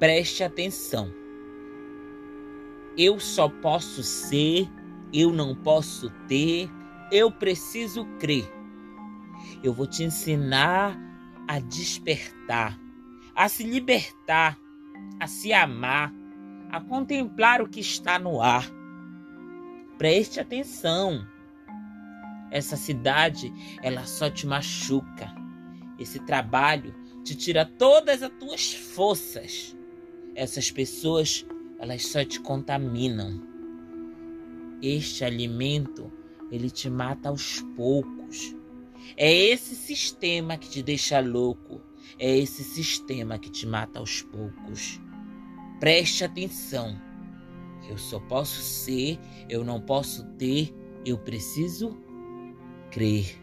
Preste atenção. Eu só posso ser, eu não posso ter, eu preciso crer. Eu vou te ensinar a despertar, a se libertar, a se amar, a contemplar o que está no ar. Preste atenção. Essa cidade, ela só te machuca. Esse trabalho te tira todas as tuas forças. Essas pessoas, elas só te contaminam. Este alimento, ele te mata aos poucos. É esse sistema que te deixa louco. É esse sistema que te mata aos poucos. Preste atenção. Eu só posso ser, eu não posso ter, eu preciso crer.